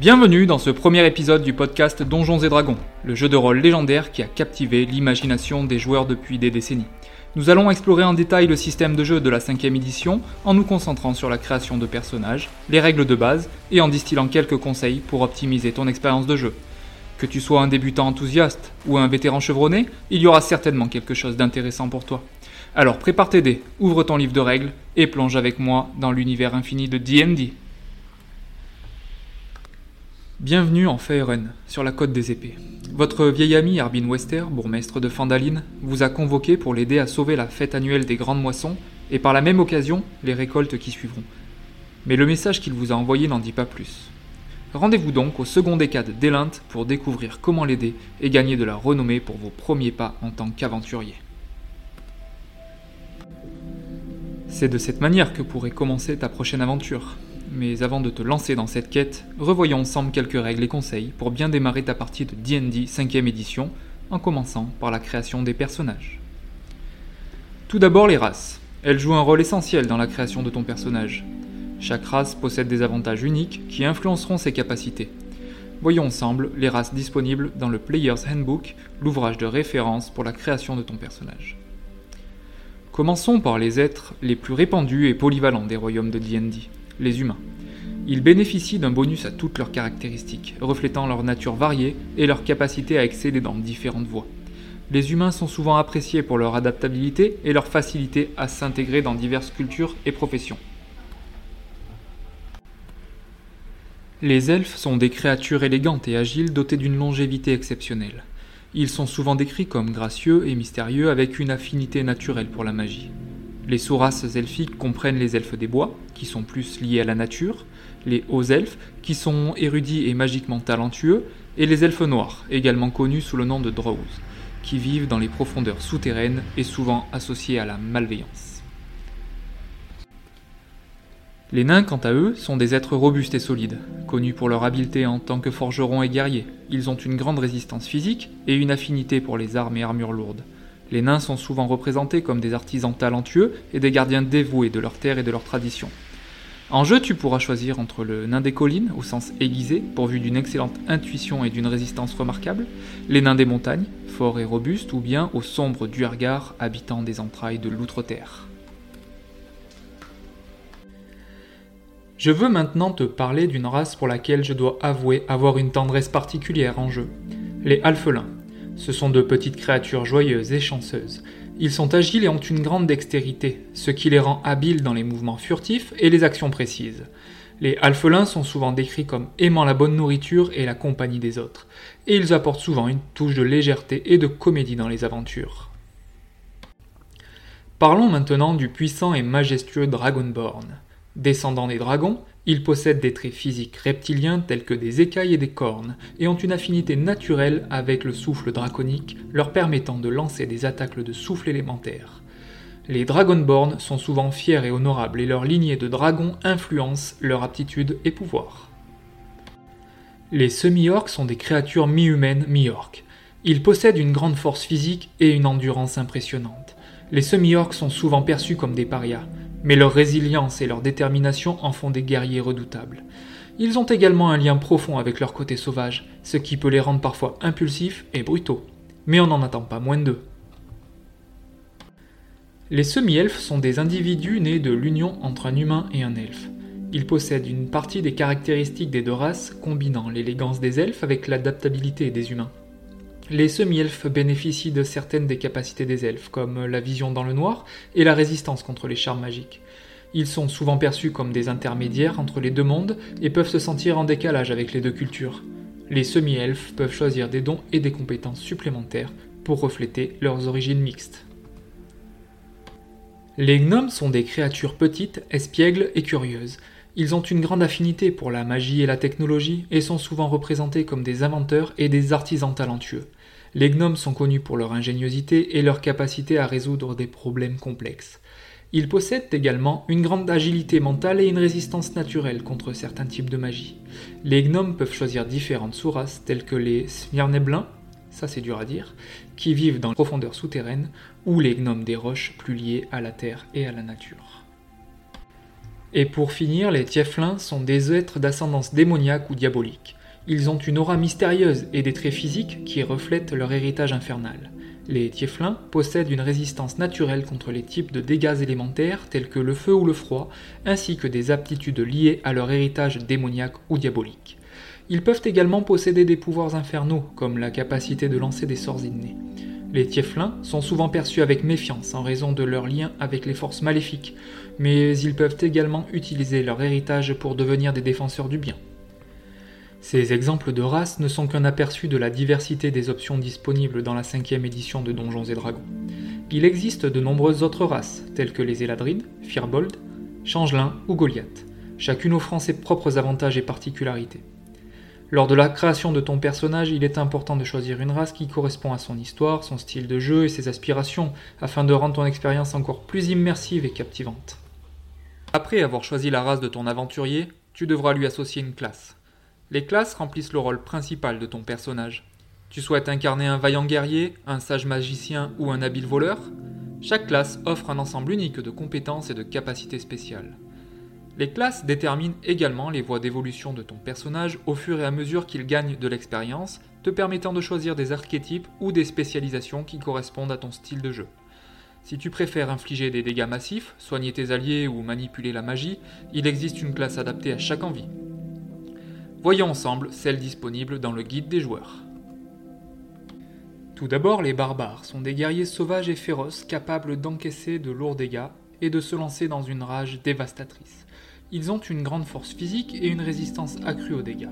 Bienvenue dans ce premier épisode du podcast Donjons et Dragons, le jeu de rôle légendaire qui a captivé l'imagination des joueurs depuis des décennies. Nous allons explorer en détail le système de jeu de la cinquième édition en nous concentrant sur la création de personnages, les règles de base et en distillant quelques conseils pour optimiser ton expérience de jeu. Que tu sois un débutant enthousiaste ou un vétéran chevronné, il y aura certainement quelque chose d'intéressant pour toi. Alors prépare tes dés, ouvre ton livre de règles et plonge avec moi dans l'univers infini de D&D. Bienvenue en Faerun, sur la côte des épées. Votre vieil ami Arbin Wester, bourgmestre de Fandaline, vous a convoqué pour l'aider à sauver la fête annuelle des grandes moissons et par la même occasion les récoltes qui suivront. Mais le message qu'il vous a envoyé n'en dit pas plus. Rendez-vous donc au second décade d'Elint pour découvrir comment l'aider et gagner de la renommée pour vos premiers pas en tant qu'aventurier. C'est de cette manière que pourrait commencer ta prochaine aventure. Mais avant de te lancer dans cette quête, revoyons ensemble quelques règles et conseils pour bien démarrer ta partie de D&D 5ème édition, en commençant par la création des personnages. Tout d'abord les races. Elles jouent un rôle essentiel dans la création de ton personnage. Chaque race possède des avantages uniques qui influenceront ses capacités. Voyons ensemble les races disponibles dans le Player's Handbook, l'ouvrage de référence pour la création de ton personnage. Commençons par les êtres les plus répandus et polyvalents des royaumes de D&D les humains. Ils bénéficient d'un bonus à toutes leurs caractéristiques, reflétant leur nature variée et leur capacité à exceller dans différentes voies. Les humains sont souvent appréciés pour leur adaptabilité et leur facilité à s'intégrer dans diverses cultures et professions. Les elfes sont des créatures élégantes et agiles dotées d'une longévité exceptionnelle. Ils sont souvent décrits comme gracieux et mystérieux avec une affinité naturelle pour la magie. Les sous-races elfiques comprennent les elfes des bois, qui sont plus liés à la nature, les hauts elfes, qui sont érudits et magiquement talentueux, et les elfes noirs, également connus sous le nom de Drows, qui vivent dans les profondeurs souterraines et souvent associés à la malveillance. Les nains, quant à eux, sont des êtres robustes et solides, connus pour leur habileté en tant que forgerons et guerriers. Ils ont une grande résistance physique et une affinité pour les armes et armures lourdes. Les nains sont souvent représentés comme des artisans talentueux et des gardiens dévoués de leur terre et de leur tradition. En jeu, tu pourras choisir entre le nain des collines, au sens aiguisé, pourvu d'une excellente intuition et d'une résistance remarquable, les nains des montagnes, forts et robustes, ou bien au sombre duergar, habitant des entrailles de l'outre-terre. Je veux maintenant te parler d'une race pour laquelle je dois avouer avoir une tendresse particulière en jeu, les alphelins. Ce sont de petites créatures joyeuses et chanceuses. Ils sont agiles et ont une grande dextérité, ce qui les rend habiles dans les mouvements furtifs et les actions précises. Les alphelins sont souvent décrits comme aimant la bonne nourriture et la compagnie des autres, et ils apportent souvent une touche de légèreté et de comédie dans les aventures. Parlons maintenant du puissant et majestueux Dragonborn. Descendant des dragons, ils possèdent des traits physiques reptiliens tels que des écailles et des cornes, et ont une affinité naturelle avec le souffle draconique, leur permettant de lancer des attaques de souffle élémentaire. Les Dragonborn sont souvent fiers et honorables, et leur lignée de dragons influence leur aptitude et pouvoir. Les semi-orques sont des créatures mi-humaines, mi-orques. Ils possèdent une grande force physique et une endurance impressionnante. Les semi-orques sont souvent perçus comme des parias, mais leur résilience et leur détermination en font des guerriers redoutables. Ils ont également un lien profond avec leur côté sauvage, ce qui peut les rendre parfois impulsifs et brutaux. Mais on n'en attend pas moins d'eux. Les semi-elfes sont des individus nés de l'union entre un humain et un elfe. Ils possèdent une partie des caractéristiques des deux races, combinant l'élégance des elfes avec l'adaptabilité des humains. Les semi-elfes bénéficient de certaines des capacités des elfes, comme la vision dans le noir et la résistance contre les charmes magiques. Ils sont souvent perçus comme des intermédiaires entre les deux mondes et peuvent se sentir en décalage avec les deux cultures. Les semi-elfes peuvent choisir des dons et des compétences supplémentaires pour refléter leurs origines mixtes. Les gnomes sont des créatures petites, espiègles et curieuses. Ils ont une grande affinité pour la magie et la technologie et sont souvent représentés comme des inventeurs et des artisans talentueux. Les gnomes sont connus pour leur ingéniosité et leur capacité à résoudre des problèmes complexes. Ils possèdent également une grande agilité mentale et une résistance naturelle contre certains types de magie. Les gnomes peuvent choisir différentes sous-races telles que les Smyrnéblins, ça c'est dur à dire, qui vivent dans les profondeurs souterraines, ou les gnomes des roches plus liés à la terre et à la nature. Et pour finir, les Tieflins sont des êtres d'ascendance démoniaque ou diabolique. Ils ont une aura mystérieuse et des traits physiques qui reflètent leur héritage infernal. Les Tieflins possèdent une résistance naturelle contre les types de dégâts élémentaires tels que le feu ou le froid, ainsi que des aptitudes liées à leur héritage démoniaque ou diabolique. Ils peuvent également posséder des pouvoirs infernaux, comme la capacité de lancer des sorts innés. Les Tieflins sont souvent perçus avec méfiance en raison de leur lien avec les forces maléfiques, mais ils peuvent également utiliser leur héritage pour devenir des défenseurs du bien. Ces exemples de races ne sont qu'un aperçu de la diversité des options disponibles dans la cinquième édition de Donjons et Dragons. Il existe de nombreuses autres races, telles que les Eladrines, Firbolg, Changelin ou Goliath, chacune offrant ses propres avantages et particularités. Lors de la création de ton personnage, il est important de choisir une race qui correspond à son histoire, son style de jeu et ses aspirations, afin de rendre ton expérience encore plus immersive et captivante. Après avoir choisi la race de ton aventurier, tu devras lui associer une classe. Les classes remplissent le rôle principal de ton personnage. Tu souhaites incarner un vaillant guerrier, un sage magicien ou un habile voleur? Chaque classe offre un ensemble unique de compétences et de capacités spéciales. Les classes déterminent également les voies d'évolution de ton personnage au fur et à mesure qu'il gagne de l'expérience, te permettant de choisir des archétypes ou des spécialisations qui correspondent à ton style de jeu. Si tu préfères infliger des dégâts massifs, soigner tes alliés ou manipuler la magie, il existe une classe adaptée à chaque envie. Voyons ensemble celles disponibles dans le guide des joueurs. Tout d'abord, les barbares sont des guerriers sauvages et féroces capables d'encaisser de lourds dégâts et de se lancer dans une rage dévastatrice. Ils ont une grande force physique et une résistance accrue aux dégâts.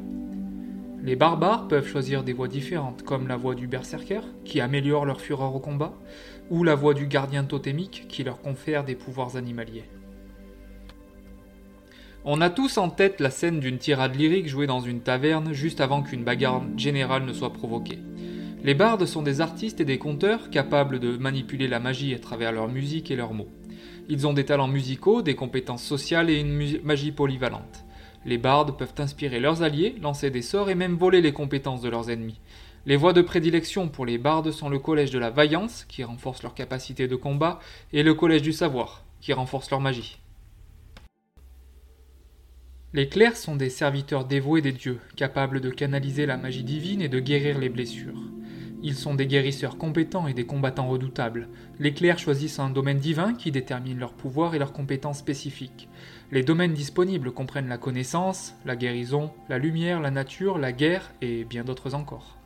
Les barbares peuvent choisir des voies différentes, comme la voie du berserker, qui améliore leur fureur au combat, ou la voie du gardien totémique, qui leur confère des pouvoirs animaliers. On a tous en tête la scène d'une tirade lyrique jouée dans une taverne juste avant qu'une bagarre générale ne soit provoquée. Les bardes sont des artistes et des conteurs capables de manipuler la magie à travers leur musique et leurs mots. Ils ont des talents musicaux, des compétences sociales et une magie polyvalente. Les bardes peuvent inspirer leurs alliés, lancer des sorts et même voler les compétences de leurs ennemis. Les voies de prédilection pour les bardes sont le collège de la vaillance, qui renforce leur capacité de combat, et le collège du savoir, qui renforce leur magie. Les clercs sont des serviteurs dévoués des dieux, capables de canaliser la magie divine et de guérir les blessures. Ils sont des guérisseurs compétents et des combattants redoutables. Les clercs choisissent un domaine divin qui détermine leur pouvoir et leurs compétences spécifiques. Les domaines disponibles comprennent la connaissance, la guérison, la lumière, la nature, la guerre et bien d'autres encore.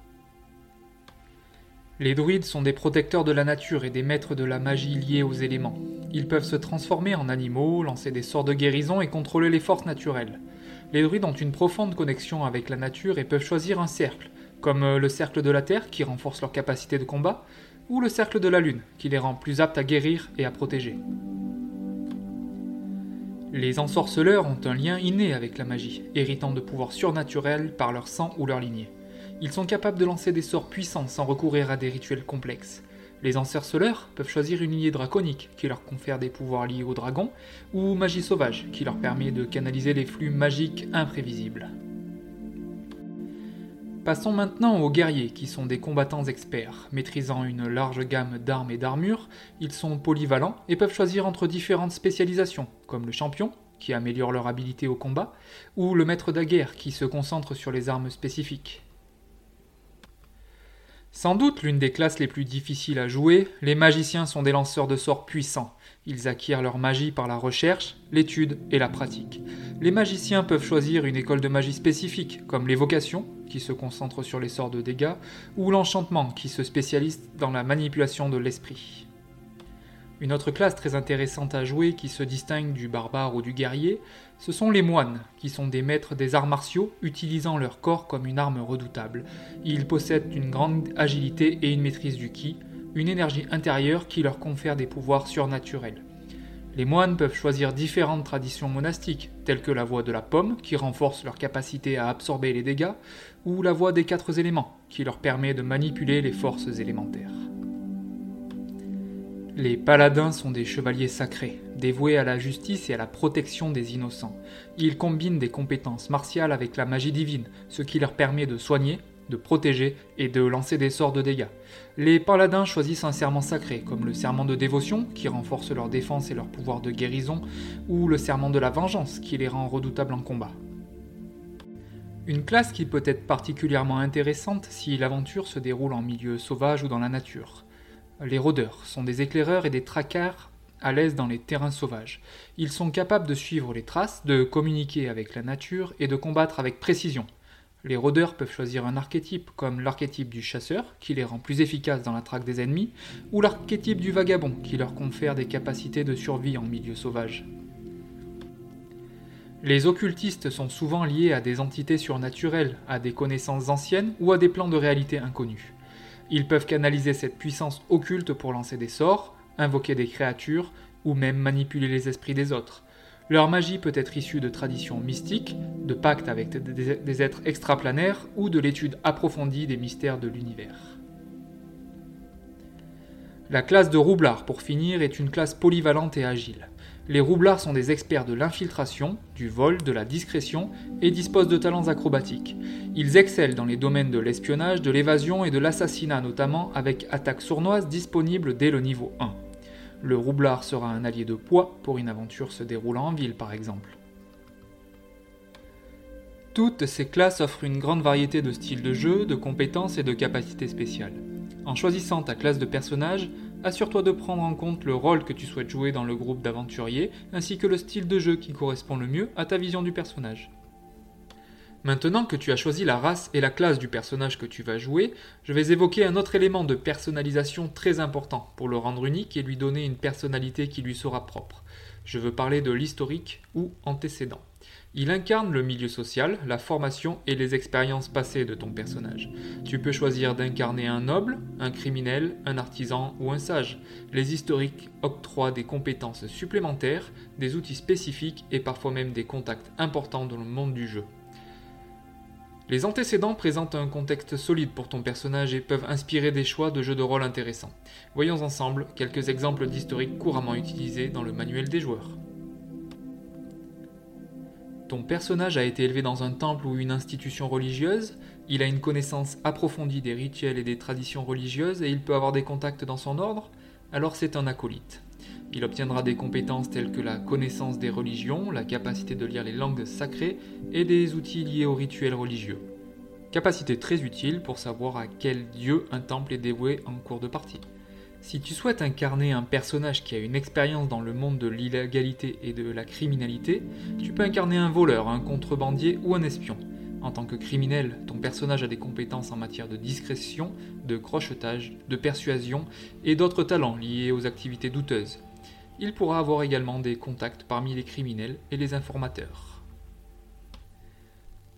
Les druides sont des protecteurs de la nature et des maîtres de la magie liée aux éléments. Ils peuvent se transformer en animaux, lancer des sorts de guérison et contrôler les forces naturelles. Les druides ont une profonde connexion avec la nature et peuvent choisir un cercle, comme euh, le cercle de la Terre qui renforce leur capacité de combat, ou le cercle de la Lune qui les rend plus aptes à guérir et à protéger. Les ensorceleurs ont un lien inné avec la magie, héritant de pouvoirs surnaturels par leur sang ou leur lignée. Ils sont capables de lancer des sorts puissants sans recourir à des rituels complexes. Les ensorceleurs peuvent choisir une lignée draconique qui leur confère des pouvoirs liés aux dragons, ou magie sauvage qui leur permet de canaliser les flux magiques imprévisibles. Passons maintenant aux guerriers, qui sont des combattants experts. Maîtrisant une large gamme d'armes et d'armures, ils sont polyvalents et peuvent choisir entre différentes spécialisations, comme le champion, qui améliore leur habilité au combat, ou le maître de guerre, qui se concentre sur les armes spécifiques. Sans doute l'une des classes les plus difficiles à jouer, les magiciens sont des lanceurs de sorts puissants. Ils acquièrent leur magie par la recherche, l'étude et la pratique. Les magiciens peuvent choisir une école de magie spécifique, comme l'évocation, qui se concentre sur les sorts de dégâts, ou l'enchantement, qui se spécialise dans la manipulation de l'esprit. Une autre classe très intéressante à jouer qui se distingue du barbare ou du guerrier, ce sont les moines, qui sont des maîtres des arts martiaux utilisant leur corps comme une arme redoutable. Ils possèdent une grande agilité et une maîtrise du ki, une énergie intérieure qui leur confère des pouvoirs surnaturels. Les moines peuvent choisir différentes traditions monastiques, telles que la voie de la pomme, qui renforce leur capacité à absorber les dégâts, ou la voie des quatre éléments, qui leur permet de manipuler les forces élémentaires. Les paladins sont des chevaliers sacrés, dévoués à la justice et à la protection des innocents. Ils combinent des compétences martiales avec la magie divine, ce qui leur permet de soigner, de protéger et de lancer des sorts de dégâts. Les paladins choisissent un serment sacré, comme le serment de dévotion, qui renforce leur défense et leur pouvoir de guérison, ou le serment de la vengeance, qui les rend redoutables en combat. Une classe qui peut être particulièrement intéressante si l'aventure se déroule en milieu sauvage ou dans la nature. Les rôdeurs sont des éclaireurs et des traqueurs à l'aise dans les terrains sauvages. Ils sont capables de suivre les traces, de communiquer avec la nature et de combattre avec précision. Les rôdeurs peuvent choisir un archétype comme l'archétype du chasseur, qui les rend plus efficaces dans la traque des ennemis, ou l'archétype du vagabond, qui leur confère des capacités de survie en milieu sauvage. Les occultistes sont souvent liés à des entités surnaturelles, à des connaissances anciennes ou à des plans de réalité inconnus. Ils peuvent canaliser cette puissance occulte pour lancer des sorts, invoquer des créatures ou même manipuler les esprits des autres. Leur magie peut être issue de traditions mystiques, de pactes avec des êtres extraplanaires ou de l'étude approfondie des mystères de l'univers. La classe de roublards, pour finir, est une classe polyvalente et agile. Les roublards sont des experts de l'infiltration, du vol, de la discrétion et disposent de talents acrobatiques. Ils excellent dans les domaines de l'espionnage, de l'évasion et de l'assassinat notamment avec attaques sournoises disponibles dès le niveau 1. Le roublard sera un allié de poids pour une aventure se déroulant en ville par exemple. Toutes ces classes offrent une grande variété de styles de jeu, de compétences et de capacités spéciales. En choisissant ta classe de personnage, assure-toi de prendre en compte le rôle que tu souhaites jouer dans le groupe d'aventuriers, ainsi que le style de jeu qui correspond le mieux à ta vision du personnage. Maintenant que tu as choisi la race et la classe du personnage que tu vas jouer, je vais évoquer un autre élément de personnalisation très important pour le rendre unique et lui donner une personnalité qui lui sera propre. Je veux parler de l'historique ou antécédent. Il incarne le milieu social, la formation et les expériences passées de ton personnage. Tu peux choisir d'incarner un noble, un criminel, un artisan ou un sage. Les historiques octroient des compétences supplémentaires, des outils spécifiques et parfois même des contacts importants dans le monde du jeu. Les antécédents présentent un contexte solide pour ton personnage et peuvent inspirer des choix de jeux de rôle intéressants. Voyons ensemble quelques exemples d'historiques couramment utilisés dans le manuel des joueurs. Ton personnage a été élevé dans un temple ou une institution religieuse, il a une connaissance approfondie des rituels et des traditions religieuses et il peut avoir des contacts dans son ordre, alors c'est un acolyte. Il obtiendra des compétences telles que la connaissance des religions, la capacité de lire les langues sacrées et des outils liés aux rituels religieux. Capacité très utile pour savoir à quel dieu un temple est dévoué en cours de partie. Si tu souhaites incarner un personnage qui a une expérience dans le monde de l'illégalité et de la criminalité, tu peux incarner un voleur, un contrebandier ou un espion. En tant que criminel, ton personnage a des compétences en matière de discrétion, de crochetage, de persuasion et d'autres talents liés aux activités douteuses. Il pourra avoir également des contacts parmi les criminels et les informateurs.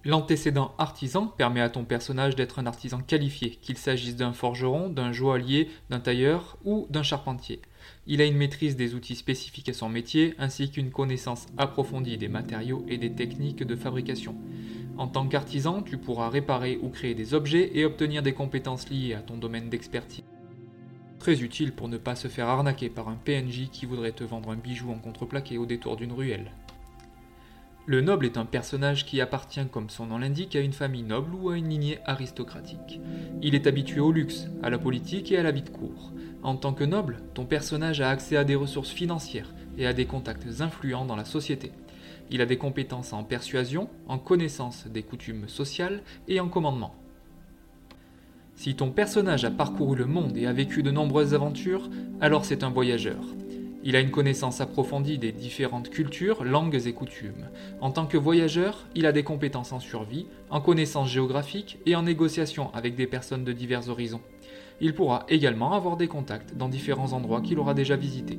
L'antécédent artisan permet à ton personnage d'être un artisan qualifié, qu'il s'agisse d'un forgeron, d'un joaillier, d'un tailleur ou d'un charpentier. Il a une maîtrise des outils spécifiques à son métier ainsi qu'une connaissance approfondie des matériaux et des techniques de fabrication. En tant qu'artisan, tu pourras réparer ou créer des objets et obtenir des compétences liées à ton domaine d'expertise très utile pour ne pas se faire arnaquer par un PNJ qui voudrait te vendre un bijou en contreplaqué au détour d'une ruelle. Le noble est un personnage qui appartient, comme son nom l'indique, à une famille noble ou à une lignée aristocratique. Il est habitué au luxe, à la politique et à la vie de cour. En tant que noble, ton personnage a accès à des ressources financières et à des contacts influents dans la société. Il a des compétences en persuasion, en connaissance des coutumes sociales et en commandement. Si ton personnage a parcouru le monde et a vécu de nombreuses aventures, alors c'est un voyageur. Il a une connaissance approfondie des différentes cultures, langues et coutumes. En tant que voyageur, il a des compétences en survie, en connaissance géographique et en négociation avec des personnes de divers horizons. Il pourra également avoir des contacts dans différents endroits qu'il aura déjà visités.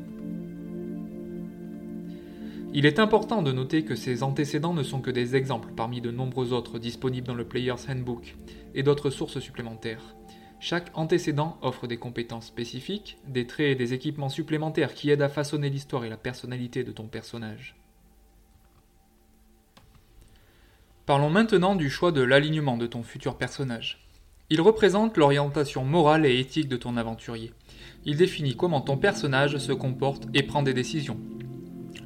Il est important de noter que ces antécédents ne sont que des exemples parmi de nombreux autres disponibles dans le Player's Handbook et d'autres sources supplémentaires. Chaque antécédent offre des compétences spécifiques, des traits et des équipements supplémentaires qui aident à façonner l'histoire et la personnalité de ton personnage. Parlons maintenant du choix de l'alignement de ton futur personnage. Il représente l'orientation morale et éthique de ton aventurier. Il définit comment ton personnage se comporte et prend des décisions.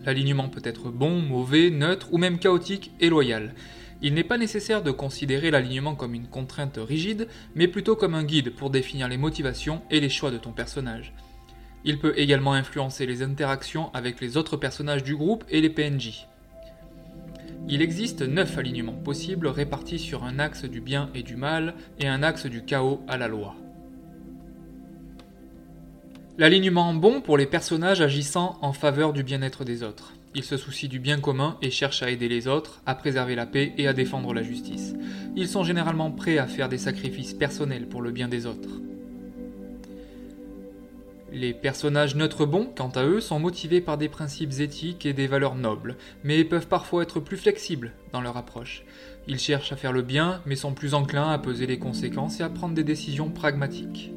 L'alignement peut être bon, mauvais, neutre ou même chaotique et loyal. Il n'est pas nécessaire de considérer l'alignement comme une contrainte rigide, mais plutôt comme un guide pour définir les motivations et les choix de ton personnage. Il peut également influencer les interactions avec les autres personnages du groupe et les PNJ. Il existe 9 alignements possibles répartis sur un axe du bien et du mal et un axe du chaos à la loi. L'alignement bon pour les personnages agissant en faveur du bien-être des autres. Ils se soucient du bien commun et cherchent à aider les autres, à préserver la paix et à défendre la justice. Ils sont généralement prêts à faire des sacrifices personnels pour le bien des autres. Les personnages neutres bons, quant à eux, sont motivés par des principes éthiques et des valeurs nobles, mais peuvent parfois être plus flexibles dans leur approche. Ils cherchent à faire le bien, mais sont plus enclins à peser les conséquences et à prendre des décisions pragmatiques.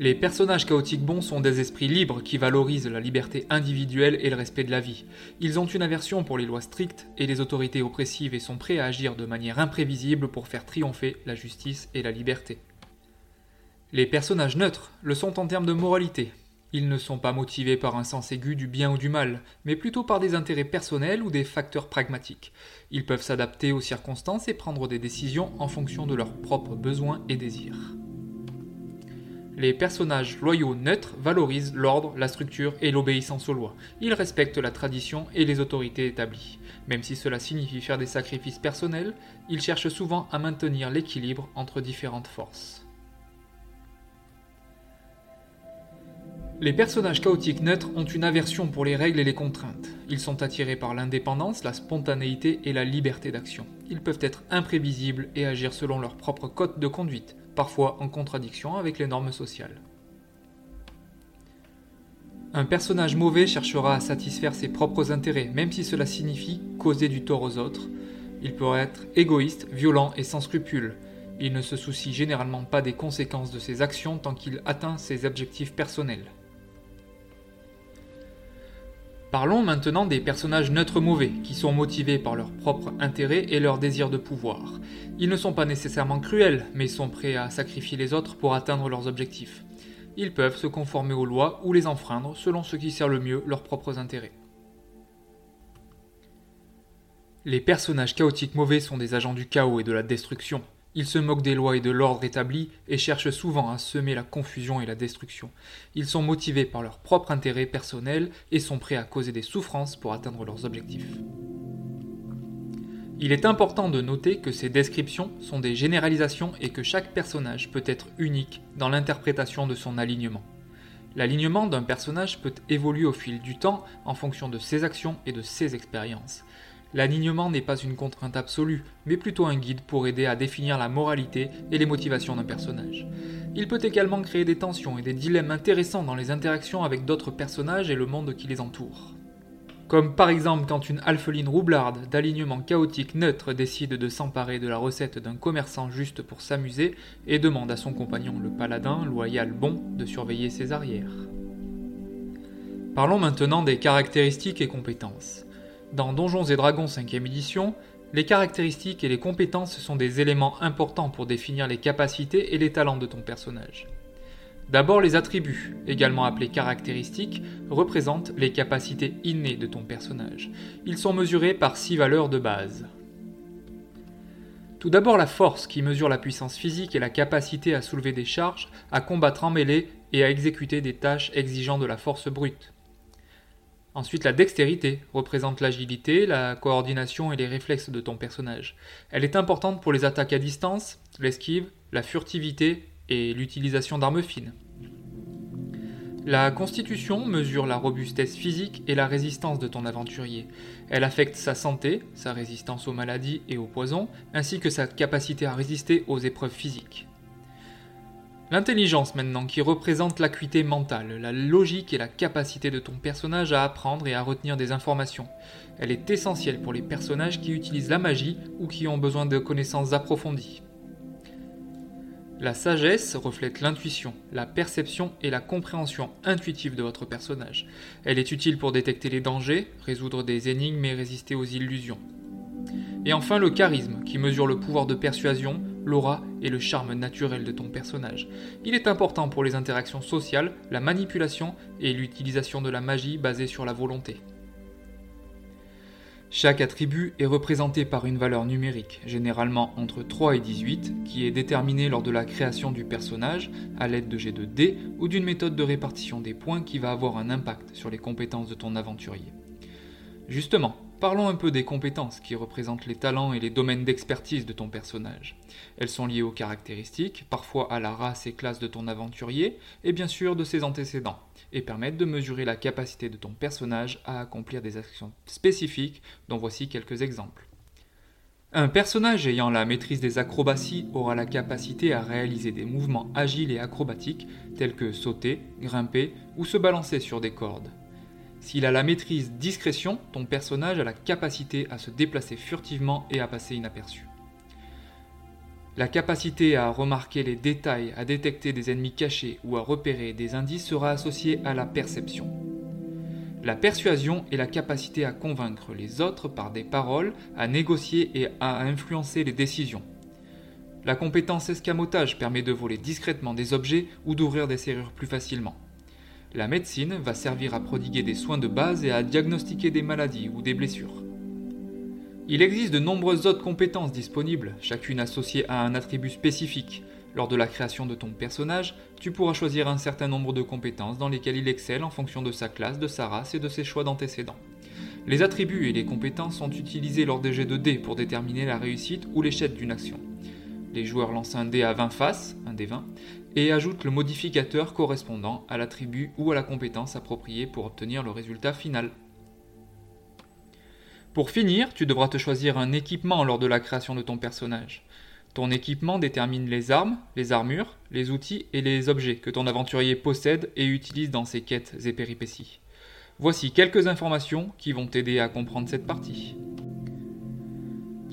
Les personnages chaotiques bons sont des esprits libres qui valorisent la liberté individuelle et le respect de la vie. Ils ont une aversion pour les lois strictes et les autorités oppressives et sont prêts à agir de manière imprévisible pour faire triompher la justice et la liberté. Les personnages neutres le sont en termes de moralité. Ils ne sont pas motivés par un sens aigu du bien ou du mal, mais plutôt par des intérêts personnels ou des facteurs pragmatiques. Ils peuvent s'adapter aux circonstances et prendre des décisions en fonction de leurs propres besoins et désirs. Les personnages loyaux neutres valorisent l'ordre, la structure et l'obéissance aux lois. Ils respectent la tradition et les autorités établies. Même si cela signifie faire des sacrifices personnels, ils cherchent souvent à maintenir l'équilibre entre différentes forces. Les personnages chaotiques neutres ont une aversion pour les règles et les contraintes. Ils sont attirés par l'indépendance, la spontanéité et la liberté d'action. Ils peuvent être imprévisibles et agir selon leur propre code de conduite, parfois en contradiction avec les normes sociales. Un personnage mauvais cherchera à satisfaire ses propres intérêts, même si cela signifie causer du tort aux autres. Il peut être égoïste, violent et sans scrupules. Il ne se soucie généralement pas des conséquences de ses actions tant qu'il atteint ses objectifs personnels. Parlons maintenant des personnages neutres mauvais, qui sont motivés par leur propre intérêt et leur désir de pouvoir. Ils ne sont pas nécessairement cruels, mais sont prêts à sacrifier les autres pour atteindre leurs objectifs. Ils peuvent se conformer aux lois ou les enfreindre selon ce qui sert le mieux leurs propres intérêts. Les personnages chaotiques mauvais sont des agents du chaos et de la destruction. Ils se moquent des lois et de l'ordre établi et cherchent souvent à semer la confusion et la destruction. Ils sont motivés par leur propre intérêt personnel et sont prêts à causer des souffrances pour atteindre leurs objectifs. Il est important de noter que ces descriptions sont des généralisations et que chaque personnage peut être unique dans l'interprétation de son alignement. L'alignement d'un personnage peut évoluer au fil du temps en fonction de ses actions et de ses expériences. L'alignement n'est pas une contrainte absolue, mais plutôt un guide pour aider à définir la moralité et les motivations d'un personnage. Il peut également créer des tensions et des dilemmes intéressants dans les interactions avec d'autres personnages et le monde qui les entoure. Comme par exemple quand une alpheline roublarde d'alignement chaotique neutre décide de s'emparer de la recette d'un commerçant juste pour s'amuser et demande à son compagnon le paladin loyal bon de surveiller ses arrières. Parlons maintenant des caractéristiques et compétences. Dans Donjons et Dragons 5ème édition, les caractéristiques et les compétences sont des éléments importants pour définir les capacités et les talents de ton personnage. D'abord, les attributs, également appelés caractéristiques, représentent les capacités innées de ton personnage. Ils sont mesurés par six valeurs de base. Tout d'abord la force qui mesure la puissance physique et la capacité à soulever des charges, à combattre en mêlée et à exécuter des tâches exigeant de la force brute. Ensuite, la dextérité représente l'agilité, la coordination et les réflexes de ton personnage. Elle est importante pour les attaques à distance, l'esquive, la furtivité et l'utilisation d'armes fines. La constitution mesure la robustesse physique et la résistance de ton aventurier. Elle affecte sa santé, sa résistance aux maladies et aux poisons, ainsi que sa capacité à résister aux épreuves physiques. L'intelligence maintenant, qui représente l'acuité mentale, la logique et la capacité de ton personnage à apprendre et à retenir des informations. Elle est essentielle pour les personnages qui utilisent la magie ou qui ont besoin de connaissances approfondies. La sagesse reflète l'intuition, la perception et la compréhension intuitive de votre personnage. Elle est utile pour détecter les dangers, résoudre des énigmes et résister aux illusions. Et enfin le charisme, qui mesure le pouvoir de persuasion, l'aura et le charme naturel de ton personnage. Il est important pour les interactions sociales, la manipulation et l'utilisation de la magie basée sur la volonté. Chaque attribut est représenté par une valeur numérique, généralement entre 3 et 18, qui est déterminée lors de la création du personnage à l'aide de G2D ou d'une méthode de répartition des points qui va avoir un impact sur les compétences de ton aventurier. Justement, parlons un peu des compétences qui représentent les talents et les domaines d'expertise de ton personnage. Elles sont liées aux caractéristiques, parfois à la race et classe de ton aventurier, et bien sûr de ses antécédents et permettent de mesurer la capacité de ton personnage à accomplir des actions spécifiques, dont voici quelques exemples. Un personnage ayant la maîtrise des acrobaties aura la capacité à réaliser des mouvements agiles et acrobatiques tels que sauter, grimper ou se balancer sur des cordes. S'il a la maîtrise discrétion, ton personnage a la capacité à se déplacer furtivement et à passer inaperçu. La capacité à remarquer les détails, à détecter des ennemis cachés ou à repérer des indices sera associée à la perception. La persuasion est la capacité à convaincre les autres par des paroles, à négocier et à influencer les décisions. La compétence escamotage permet de voler discrètement des objets ou d'ouvrir des serrures plus facilement. La médecine va servir à prodiguer des soins de base et à diagnostiquer des maladies ou des blessures. Il existe de nombreuses autres compétences disponibles, chacune associée à un attribut spécifique. Lors de la création de ton personnage, tu pourras choisir un certain nombre de compétences dans lesquelles il excelle en fonction de sa classe, de sa race et de ses choix d'antécédents. Les attributs et les compétences sont utilisés lors des jets de dés pour déterminer la réussite ou l'échec d'une action. Les joueurs lancent un dé à 20 faces, un dé 20, et ajoutent le modificateur correspondant à l'attribut ou à la compétence appropriée pour obtenir le résultat final. Pour finir, tu devras te choisir un équipement lors de la création de ton personnage. Ton équipement détermine les armes, les armures, les outils et les objets que ton aventurier possède et utilise dans ses quêtes et péripéties. Voici quelques informations qui vont t'aider à comprendre cette partie.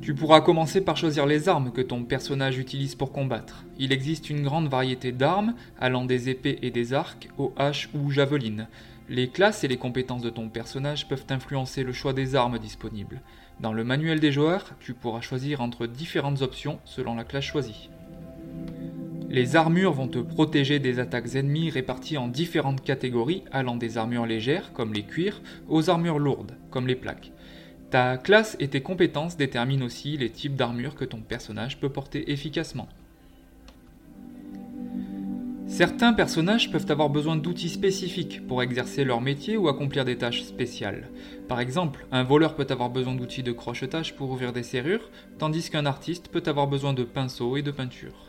Tu pourras commencer par choisir les armes que ton personnage utilise pour combattre. Il existe une grande variété d'armes, allant des épées et des arcs aux haches ou javelines. Les classes et les compétences de ton personnage peuvent influencer le choix des armes disponibles. Dans le manuel des joueurs, tu pourras choisir entre différentes options selon la classe choisie. Les armures vont te protéger des attaques ennemies réparties en différentes catégories allant des armures légères comme les cuirs aux armures lourdes comme les plaques. Ta classe et tes compétences déterminent aussi les types d'armures que ton personnage peut porter efficacement. Certains personnages peuvent avoir besoin d'outils spécifiques pour exercer leur métier ou accomplir des tâches spéciales. Par exemple, un voleur peut avoir besoin d'outils de crochetage pour ouvrir des serrures, tandis qu'un artiste peut avoir besoin de pinceaux et de peinture.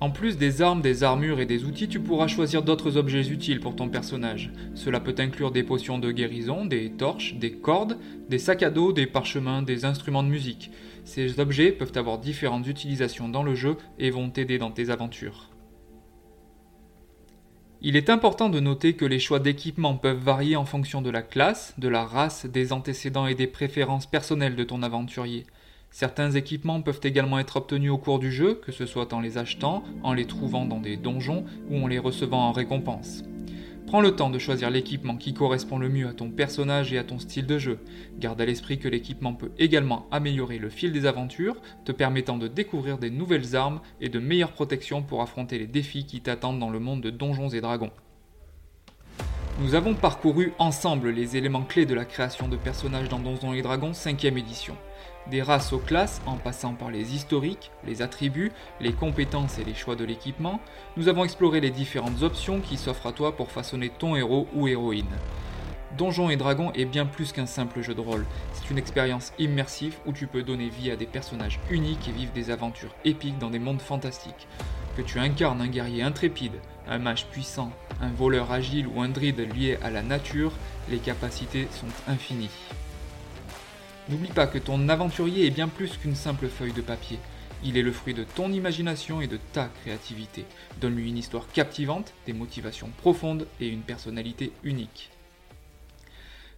En plus des armes, des armures et des outils, tu pourras choisir d'autres objets utiles pour ton personnage. Cela peut inclure des potions de guérison, des torches, des cordes, des sacs à dos, des parchemins, des instruments de musique. Ces objets peuvent avoir différentes utilisations dans le jeu et vont t'aider dans tes aventures. Il est important de noter que les choix d'équipement peuvent varier en fonction de la classe, de la race, des antécédents et des préférences personnelles de ton aventurier. Certains équipements peuvent également être obtenus au cours du jeu, que ce soit en les achetant, en les trouvant dans des donjons ou en les recevant en récompense. Prends le temps de choisir l'équipement qui correspond le mieux à ton personnage et à ton style de jeu. Garde à l'esprit que l'équipement peut également améliorer le fil des aventures, te permettant de découvrir des nouvelles armes et de meilleures protections pour affronter les défis qui t'attendent dans le monde de Donjons et Dragons. Nous avons parcouru ensemble les éléments clés de la création de personnages dans Donjons et Dragons 5ème édition des races aux classes en passant par les historiques, les attributs, les compétences et les choix de l'équipement, nous avons exploré les différentes options qui s'offrent à toi pour façonner ton héros ou héroïne. Donjons et Dragons est bien plus qu'un simple jeu de rôle, c'est une expérience immersive où tu peux donner vie à des personnages uniques et vivre des aventures épiques dans des mondes fantastiques. Que tu incarnes un guerrier intrépide, un mage puissant, un voleur agile ou un druide lié à la nature, les capacités sont infinies. N'oublie pas que ton aventurier est bien plus qu'une simple feuille de papier. Il est le fruit de ton imagination et de ta créativité. Donne-lui une histoire captivante, des motivations profondes et une personnalité unique.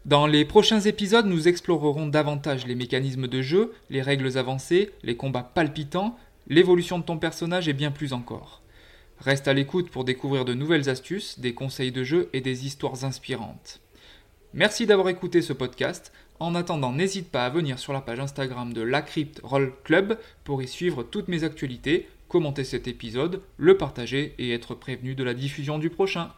Dans les prochains épisodes, nous explorerons davantage les mécanismes de jeu, les règles avancées, les combats palpitants, l'évolution de ton personnage et bien plus encore. Reste à l'écoute pour découvrir de nouvelles astuces, des conseils de jeu et des histoires inspirantes. Merci d'avoir écouté ce podcast. En attendant, n'hésite pas à venir sur la page Instagram de la Crypt Roll Club pour y suivre toutes mes actualités, commenter cet épisode, le partager et être prévenu de la diffusion du prochain.